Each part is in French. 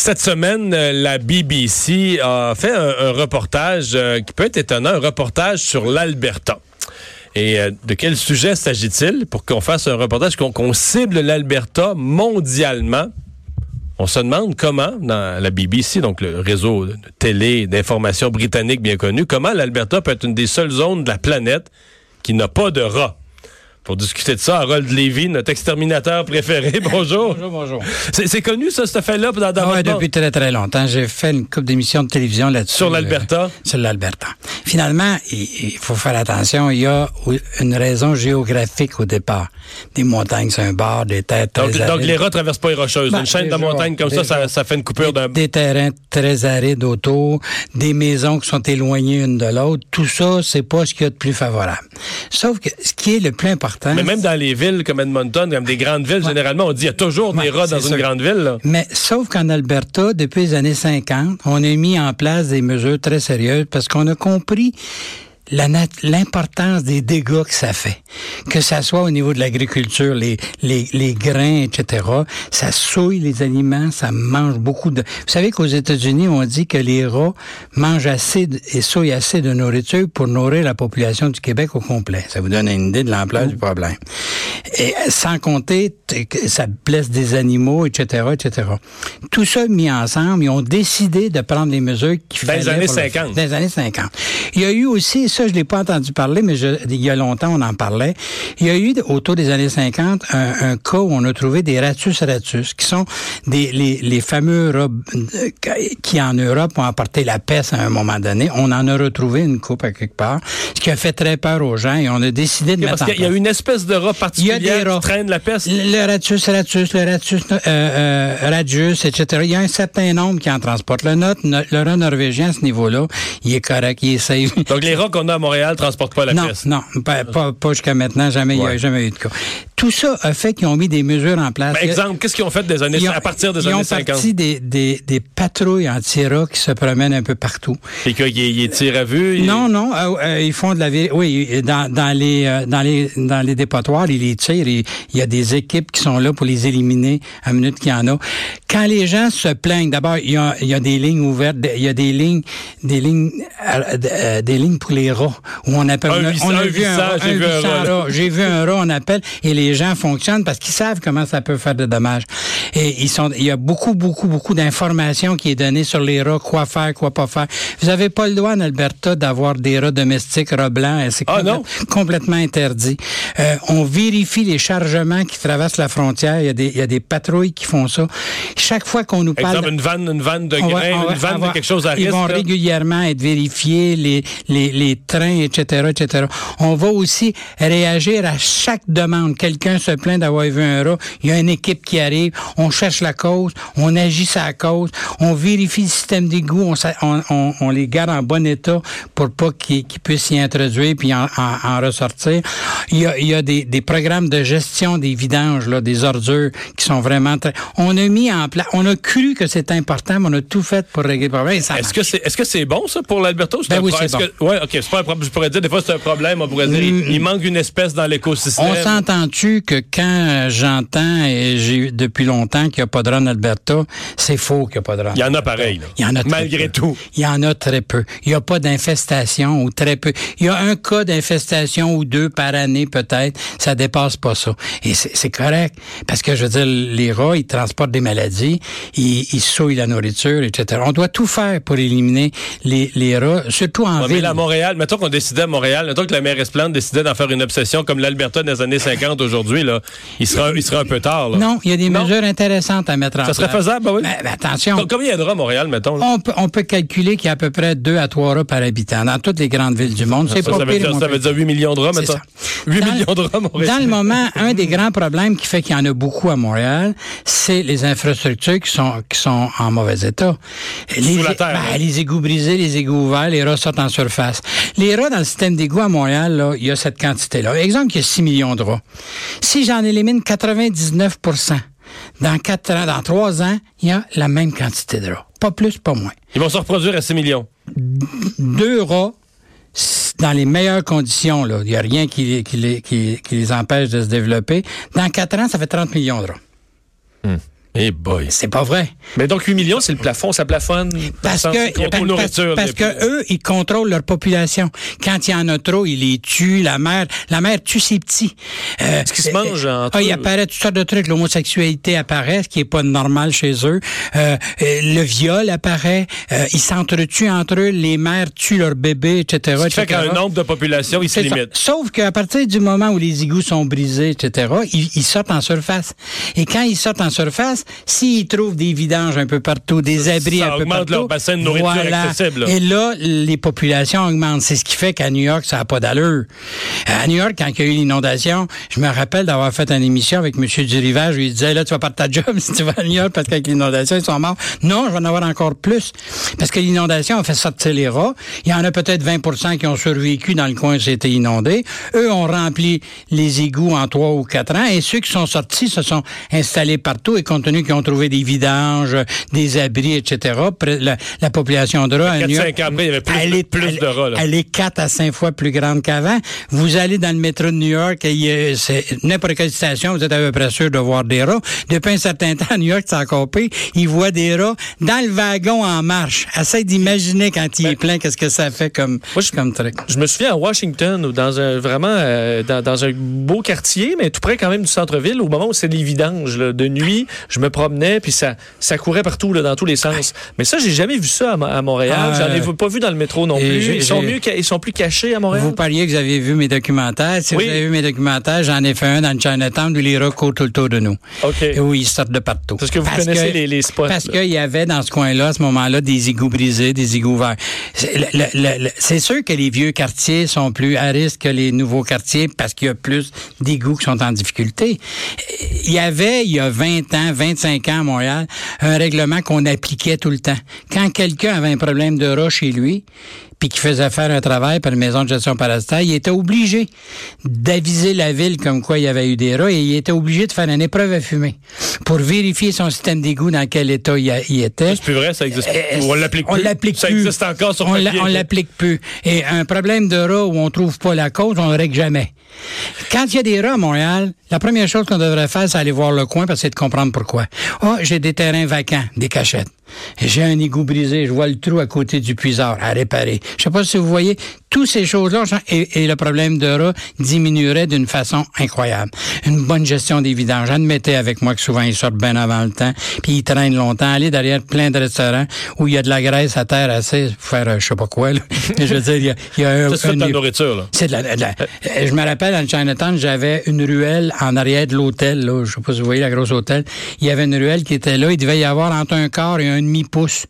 Cette semaine, euh, la BBC a fait un, reportage euh, qui peut être étonnant, un reportage sur l'Alberta. Et euh, de quel sujet s'agit-il? Pour qu'on fasse un reportage, qu'on cible l'Alberta mondialement? On se demande comment, dans la BBC, donc le réseau de télé d'information britannique bien connu, comment l'Alberta peut être une des seules zones de la planète qui n'a pas de rats. Pour discuter de ça, Harold Lévy, notre exterminateur préféré. Bonjour. bonjour, bonjour. C'est connu, ça, cette affaire-là? Dans, dans ah depuis très, très longtemps. J'ai fait une couple d'émissions de télévision là-dessus. Sur l'Alberta? Euh, sur l'Alberta. Finalement, il, faut faire attention. Il y a une raison géographique au départ. Des montagnes sur un bord, des terres très donc, arides. Donc, les rats traversent pas les rocheuses. Ben, une chaîne de montagnes comme ça, ça, fait une coupure d'un... Des terrains très arides autour, des maisons qui sont éloignées une de l'autre. Tout ça, c'est pas ce qu'il y a de plus favorable. Sauf que ce qui est le plus important, mais même dans les villes comme Edmonton, comme des grandes villes, généralement, on dit qu'il y a toujours des rats dans une grande ville. Mais sauf qu'en Alberta, depuis les années 50, on a mis en place des mesures très sérieuses parce qu'on a compris l'importance des dégâts que ça fait. Que ça soit au niveau de l'agriculture, les, les, les, grains, etc. Ça souille les aliments, ça mange beaucoup de... Vous savez qu'aux États-Unis, on dit que les rats mangent assez et souillent assez de nourriture pour nourrir la population du Québec au complet. Ça vous donne une idée de l'ampleur du problème. Et sans compter que ça blesse des animaux, etc., etc. Tout ça mis ensemble, ils ont décidé de prendre les mesures qui Dans les années 50. Dans les années 50. Il y a eu aussi ça, je l'ai pas entendu parler, mais je, il y a longtemps, on en parlait. Il y a eu, autour des années 50, un, un cas où on a trouvé des ratus ratus, qui sont des, les, les fameux rats euh, qui, en Europe, ont apporté la peste à un moment donné. On en a retrouvé une coupe à quelque part, ce qui a fait très peur aux gens et on a décidé de mettre parce qu'il y a une espèce de rat particulier qui traîne la peste. Le, ratus ratus, le ratus euh, euh, radius, etc. Il y a un certain nombre qui en transportent. Le, note, le rat norvégien à ce niveau-là, il est correct, il est safe. Donc les rats qu'on à Montréal transporte pas la non, Non, pas, pas, jusqu'à maintenant. Jamais, il n'y a jamais eu de cas. Tout ça a fait qu'ils ont mis des mesures en place. exemple, qu'est-ce qu'ils ont fait des années, à partir des années 50? Ils ont parti des, des, des patrouilles anti-rats qui se promènent un peu partout. Et qu'ils tirent à vue? Non, non. Euh, euh, ils font de la... Oui, dans, dans, les, euh, dans, les, dans les dépotoirs, ils les tirent. Il y a des équipes qui sont là pour les éliminer à minute qu'il y en a. Quand les gens se plaignent, d'abord, il y a, y a des lignes ouvertes, il y a des lignes, des lignes, des lignes pour les où on appelle. on a vu un, rat. J'ai vu un rat, on appelle, et les gens fonctionnent parce qu'ils savent comment ça peut faire de dommages. Et ils sont, il y a beaucoup, beaucoup, beaucoup d'informations qui est donnée sur les rats, quoi faire, quoi pas faire. Vous avez pas le droit en Alberta d'avoir des rats domestiques, rats blancs, c'est ah, complètement interdit. Euh, on vérifie les chargements qui traversent la frontière. Il y a des, il y a des patrouilles qui font ça. Chaque fois qu'on nous parle, Exemple, une vanne, une vanne de grains, une vanne de quelque chose à risque. Ils vont régulièrement être vérifiés les, les, les trains, etc., etc. On va aussi réagir à chaque demande. Quelqu'un se plaint d'avoir vu un rat, il y a une équipe qui arrive, on cherche la cause, on agit la cause, on vérifie le système d'égout, on, on, on, les garde en bon état pour pas qu'ils puissent s'y introduire puis en, en, ressortir. Il y a, il y a des, des, programmes de gestion des vidanges, là, des ordures qui sont vraiment très... On a mis en place, on a cru que c'était important, mais on a tout fait pour régler le problème. Est-ce que c'est que c'est bon ça pour l'Alberta? Ben oui, c'est bon. ouais, c'est pas un problème. Je pourrais dire des fois c'est un problème. On pourrait dire il, manque une espèce dans l'écosystème. On s'entend-tu que quand j'entends et j'ai depuis longtemps qu'il n'y a pas de rats en Alberta, c'est faux qu'il n'y a pas de rats. Il y en a pareil. Il y en a malgré tout. Il y en a très peu. Il n'y a pas d'infestation ou très peu. Il y a un cas d'infestation ou deux par année peut-être. Ça dépasse pas ça. Et c'est correct parce que je veux dire les rats ils transportent des maladies, ils, ils souillent la nourriture, etc. On doit tout faire pour éliminer les, les rats, surtout en ville. Mais à Montréal, mettons qu'on décidait à Montréal, mettons que la mairesse Plante décidait d'en faire une obsession comme l'Alberta des années 50 aujourd'hui, là, il sera, il sera un peu tard. Là. Non, il y a des mesures intéressantes à mettre en place. Ça serait faisable, ben oui. Ben, ben, attention. Combien il y a de rats à Montréal, mettons? On peut, on peut calculer qu'il y a à peu près 2 à 3 rats par habitant dans toutes les grandes villes du monde. C'est ça, ça, veut dire, ça veut dire 8 millions de rats, mettons. 8 millions de rats Montréal. Dans le moment, un des grands problèmes qui fait qu'il y en a beaucoup à Montréal, c'est les infrastructures qui sont, qui sont en mauvais état. Les, Sous la terre. Ben, les égouts brisés, les égouts ouverts, les rats sortent en surface. Les rats dans le système d'égout à Montréal, là, il y a cette quantité-là. Exemple, il y a 6 millions de rats. Si j'en élimine 99% dans ans, dans trois ans, il y a la même quantité de rats. Pas plus, pas moins. Ils vont se reproduire à 6 millions. Deux rats dans les meilleures conditions, là. Il n'y a rien qui, qui, qui, les empêche de se développer. Dans quatre ans, ça fait 30 millions de rats. Hmm. Eh boy. C'est pas vrai. Mais donc 8 millions, c'est le plafond, ça plafonne. Parce que, parce, parce que eux, ils contrôlent leur population. Quand il y en a trop, ils les tuent. La mère, la mère tue ses petits. Euh, Est-ce qu'ils se mangent entre ah, il apparaît toutes sortes de trucs. L'homosexualité apparaît, ce qui est pas normal chez eux. Euh, euh, le viol apparaît. Euh, ils s'entretuent entre eux. Les mères tuent leurs bébés, etc. Ce qui fait qu'un nombre de population, il se C'est ça. limite. Sauf qu'à partir du moment où les égouts sont brisés, etc., ils, ils sortent en surface. Et quand ils sortent en surface, s'ils trouvent des vidanges un peu partout, des abris ça un peu partout, leur bassin de nourriture voilà. accessible, là. Et là, les populations augmentent. C'est ce qui fait qu'à New York, ça n'a pas d'allure. À New York, quand il y a eu l'inondation, je me rappelle d'avoir fait une émission avec M. Durivage où il disait, là, tu vas perdre ta job si tu vas à New York parce qu'avec l'inondation, ils sont morts. Non, je vais en avoir encore plus. Parce que l'inondation a fait sortir les rats. Il y en a peut-être 20% qui ont survécu dans le coin où c'était inondé. Eux ont rempli les égouts en trois ou quatre ans et ceux qui sont sortis se sont installés partout et compte tenu qu'ils ont trouvé des vidanges, des abris, etc., la, la population de rats à New York, cinq ans après, il y avait plus elle est- plus elle- de rats, là. Elle est quatre à cinq fois plus grande qu'avant. Vous allez dans le métro de New York et n'importe quelle station, vous êtes à peu près sûr de voir des rats. Depuis un certain temps, à New York, c'est encore pire. Ils voient des rats dans le wagon en marche. Essaye d'imaginer quand il est plein, qu'est-ce que ça fait comme, Moi, je- comme truc. Je me souviens à Washington, ou dans un vraiment euh, dans, dans un beau quartier, mais tout près quand même du centre-ville, au moment où c'est les vidanges là, de nuit, je me promenais puis ça ça courait partout là, dans tous les sens. Mais ça, j'ai jamais vu ça à, à Montréal. Ah, J'en ai pas vu dans le métro non plus. Ils sont mieux, ils sont plus cachés à Montréal. Vous parliez que vous avez vu mes documentaires. Si Oui. vous avez vu mes documentaires, j'en ai fait un dans le Chinatown où les courent tout le tour de nous. Ok. Et où ils sortent de partout. Parce que vous connaissez les- les spots, Parce qu'il y avait dans ce coin-là, à ce moment-là, des égouts brisés, des égouts verts. C'est sûr que les vieux quartiers sont plus à risque que les nouveaux quartiers parce qu'il y a plus d'égouts qui sont en difficulté. Il y avait, il y a 20 ans, 25 ans à Montréal, un règlement qu'on appliquait tout le temps. Quand quelqu'un avait un problème de rat chez lui, puis qui faisait faire un travail par une maison de gestion parasitaire, il était obligé d'aviser la ville comme quoi il y avait eu des rats et il était obligé de faire une épreuve à fumer pour vérifier son système d'égout dans quel état il, a- il était. C'est plus vrai, ça existe Euh, plus. On l'applique on plus. l'applique Ça plus. existe encore sur on papier. On l'applique plus. Et un problème de rat où on trouve pas la cause, on le règle jamais. Quand il y a des rats à Montréal, la première chose qu'on devrait faire, c'est aller voir le coin parce que c'est de comprendre pourquoi. Ah, j'ai des terrains vacants, des cachettes. J'ai un égout brisé, je vois le trou à côté du puiseur à réparer. Je sais pas si vous voyez, toutes ces choses-là, et, et le problème de rat diminuerait d'une façon incroyable. Une bonne gestion des vidanges. Admettez avec moi que souvent ils sortent bien avant le temps, puis ils traînent longtemps. Aller derrière plein de restaurants où il y a de la graisse à terre assez pour faire euh, je sais pas quoi. Là. Je veux dire, il y a, il y a un, Ça, c'est de la nourriture, là. c'est de la, de la- je me rappelle, le Chinatown, j'avais une ruelle en arrière de l'hôtel, là. Je sais pas si vous voyez la grosse hôtel. Il y avait une ruelle qui était là. Il devait y avoir entre un quart et un demi-pouce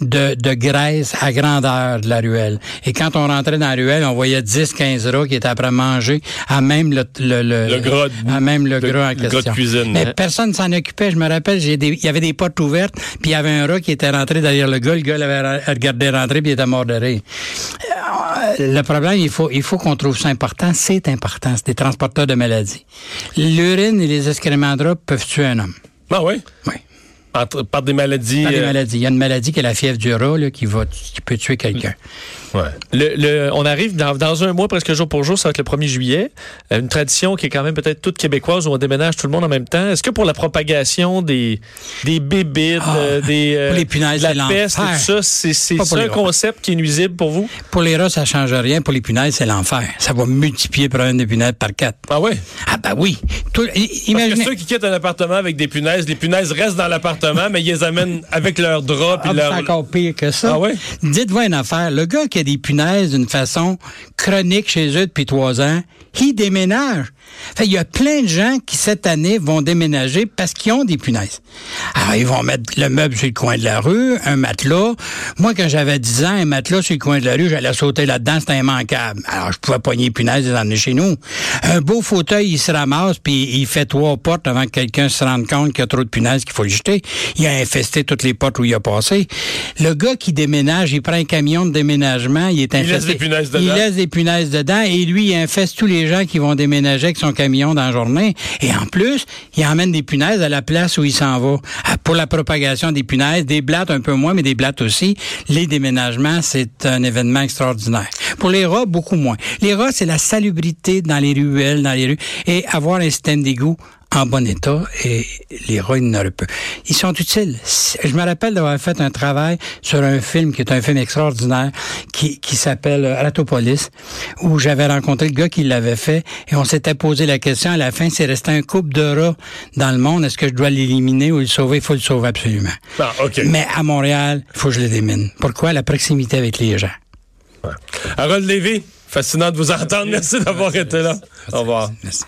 de, de graisse à grandeur de la ruelle. Et quand on rentrait dans la ruelle, on voyait 10, 15 rats qui étaient après manger à même le, le, Le gras de- à même le le- gras en le gras de cuisine, Mais personne s'en occupait. Je me rappelle, il y avait des portes ouvertes, puis il y avait un rat qui était rentré derrière le gars. Le gars l'avait regardé rentrer, puis il était mort de rire. Euh, Le problème, il faut, il faut qu'on trouve ça important. C'est important. C'est des transporteurs de maladies. L'urine et les excréments de rats peuvent tuer un homme. Ah oui? Oui. Entre- par des maladies. Pas des euh, maladies. Il y a une maladie qui est la fièvre du rat, là, qui va, qui peut tuer quelqu'un. Ouais. Le, le- on arrive dans, dans un mois, presque jour pour jour, ça va être le 1er juillet. Euh, Une tradition qui est quand même peut-être toute québécoise où on déménage tout le monde en même temps. Est-ce que pour la propagation des, des bébites, Ah, euh, des, euh, pour les punaises, de c'est la peste tout ça, c'est pour ça un concept qui est nuisible pour vous? Pour les rats, ça change rien. Pour les punaises, c'est l'enfer. Ça va multiplier le problème des punaises par quatre. Ah oui? Ah, ben oui. Tout- i- Parce que imaginez. ceux qui quittent un appartement avec des punaises, les punaises restent dans l'appartement, mais ils les amènent avec leurs draps Ah, leur... C'est encore pire que ça. Ah ouais? Dites-vous une affaire. Le gars qui a des punaises d'une façon chronique chez eux depuis trois ans, il déménage. Fait, il y a plein de gens qui, cette année, vont déménager parce qu'ils ont des punaises. Alors, ils vont mettre le meuble sur le coin de la rue, un matelas. Moi, quand j'avais 10 ans, un matelas sur le coin de la rue, j'allais sauter là-dedans, c'était immanquable. Alors, je pouvais pogner les punaises et les emmener chez nous. Un beau fauteuil, il se ramasse, puis il fait trois portes avant que quelqu'un se rende compte qu'il y a trop de punaises qu'il faut jeter. Il a infesté toutes les portes où il a passé. Le gars qui déménage, il prend un camion de déménagement, il est laisse infesté. des punaises dedans. Il laisse des punaises dedans et lui, il infeste tous les gens qui vont déménager avec son camion dans la journée. Et en plus, il emmène des punaises à la place où il s'en va. Ah, Pour la propagation des punaises, des blattes un peu moins, mais des blattes aussi. Les déménagements, c'est un événement extraordinaire. Pour les rats, beaucoup moins. Les rats, c'est la salubrité dans les ruelles, dans les rues, et avoir un système d'égout en bon état et les rats, n'auraient pas. Ils sont utiles. Je me rappelle d'avoir fait un travail sur un film qui est un film extraordinaire qui, qui s'appelle Ratopolis, où j'avais rencontré le gars qui l'avait fait et on s'était posé la question à la fin, c'est resté un couple de rats dans le monde, est-ce que je dois l'éliminer ou le sauver? Il faut le sauver absolument. Ah. Mais à Montréal, il faut que je le démine. Pourquoi? La proximité avec les gens. Harold Lévy, fascinant de vous entendre. Merci d'avoir été là. Au revoir. Merci.